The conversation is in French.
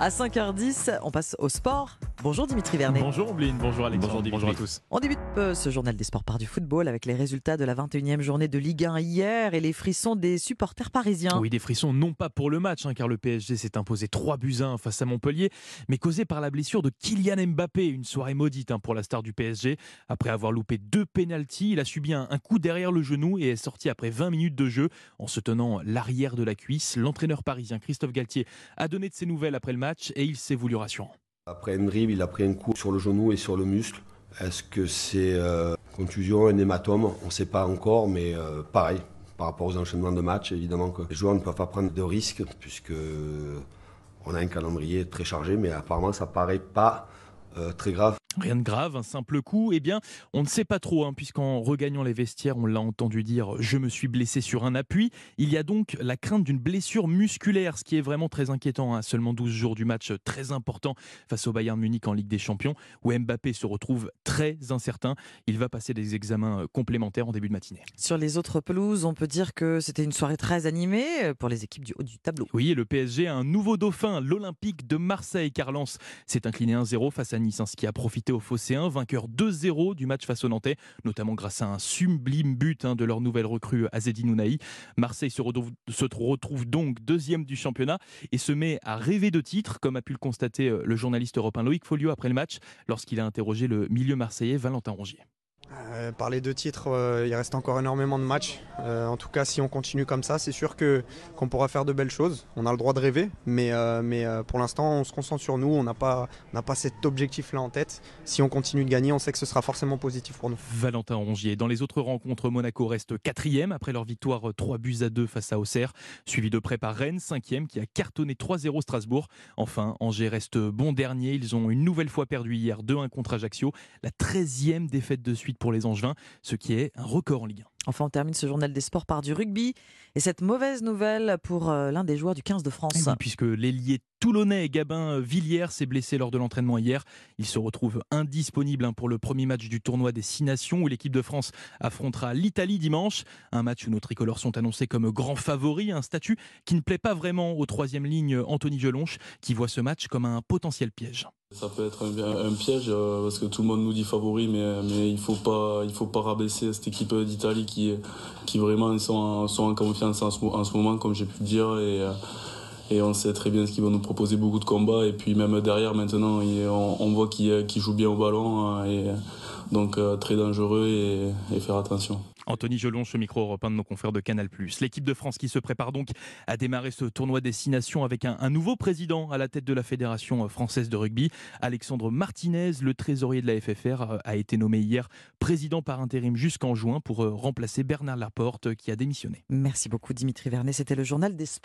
À 5h10, on passe au sport. Bonjour Dimitri Vernet. Bonjour Ombline, bonjour Alexandre, Bonjour, bonjour à tous. On débute euh, ce journal des sports par du football avec les résultats de la 21e journée de Ligue 1 hier et les frissons des supporters parisiens. Oui, des frissons non pas pour le match, hein, car le PSG s'est imposé 3 buts 1 face à Montpellier, mais causés par la blessure de Kylian Mbappé, une soirée maudite hein, pour la star du PSG. Après avoir loupé deux pénalties, il a subi un, un coup derrière le genou et est sorti après 20 minutes de jeu en se tenant l'arrière de la cuisse. L'entraîneur parisien Christophe Galtier a donné de ses nouvelles après le match et il s'est voulu rassurant. Après une dribble, il a pris un coup sur le genou et sur le muscle. Est-ce que c'est euh, contusion, un hématome? On ne sait pas encore, mais euh, pareil, par rapport aux enchaînements de matchs, évidemment que les joueurs ne peuvent pas prendre de risques puisque on a un calendrier très chargé, mais apparemment ça paraît pas euh, très grave. Rien de grave, un simple coup. Eh bien, on ne sait pas trop, hein, puisqu'en regagnant les vestiaires, on l'a entendu dire je me suis blessé sur un appui. Il y a donc la crainte d'une blessure musculaire, ce qui est vraiment très inquiétant. À seulement 12 jours du match très important face au Bayern Munich en Ligue des Champions, où Mbappé se retrouve très incertain. Il va passer des examens complémentaires en début de matinée. Sur les autres pelouses, on peut dire que c'était une soirée très animée pour les équipes du haut du tableau. Oui, et le PSG a un nouveau dauphin, l'Olympique de Marseille. car Lens s'est incliné 1-0 face à Nice, hein, qui a profité au Phocéens, vainqueur 2-0 du match face au Nantais, notamment grâce à un sublime but hein, de leur nouvelle recrue Azedine Ounahi. Marseille se retrouve, se retrouve donc deuxième du championnat et se met à rêver de titre, comme a pu le constater euh, le journaliste européen Loïc Folio après le match, lorsqu'il a interrogé le milieu marseillais Valentin Rongier. Euh, par les deux titres, euh, il reste encore énormément de matchs. Euh, en tout cas, si on continue comme ça, c'est sûr que qu'on pourra faire de belles choses. On a le droit de rêver, mais, mais pour l'instant, on se concentre sur nous. On n'a pas, pas cet objectif-là en tête. Si on continue de gagner, on sait que ce sera forcément positif pour nous. Valentin Rongier. Dans les autres rencontres, Monaco reste quatrième après leur victoire 3 buts à 2 face à Auxerre, suivi de près par Rennes, cinquième qui a cartonné 3-0 Strasbourg. Enfin, Angers reste bon dernier. Ils ont une nouvelle fois perdu hier 2-1 contre Ajaccio, la 13e défaite de suite pour les Angevins, ce qui est un record en Ligue 1. Enfin, on termine ce journal des sports par du rugby et cette mauvaise nouvelle pour euh, l'un des joueurs du 15 de France. Oui, puisque l'ailier toulonnais Gabin Villiers s'est blessé lors de l'entraînement hier. Il se retrouve indisponible hein, pour le premier match du tournoi des Six Nations où l'équipe de France affrontera l'Italie dimanche. Un match où nos tricolores sont annoncés comme grands favoris, un statut qui ne plaît pas vraiment au troisième ligne Anthony Gelonche qui voit ce match comme un potentiel piège. Ça peut être un, piège euh, parce que tout le monde nous dit favori, mais, il faut faut pas rabaisser cette équipe d'Italie qui, vraiment sont en, en confiance en ce, en ce moment, comme j'ai pu le dire. Euh, et on sait très bien ce qu'ils vont nous proposer beaucoup de combats. Et puis même derrière, maintenant, il- on, on voit qu'ils qu'ils jouent bien au ballon. hein, Et donc euh, très dangereux et, et faire attention. Anthony Gelonche, micro européen de nos confrères de Canal+. L'équipe de France qui se prépare donc à démarrer ce tournoi des Six Nations avec un, un nouveau président à la tête de la Fédération française de rugby. Alexandre Martinez, le trésorier de la FFR, euh, a été nommé hier président par intérim jusqu'en juin pour euh, remplacer Bernard Laporte qui a démissionné. Merci beaucoup Dimitri Vernet, c'était le journal des sports.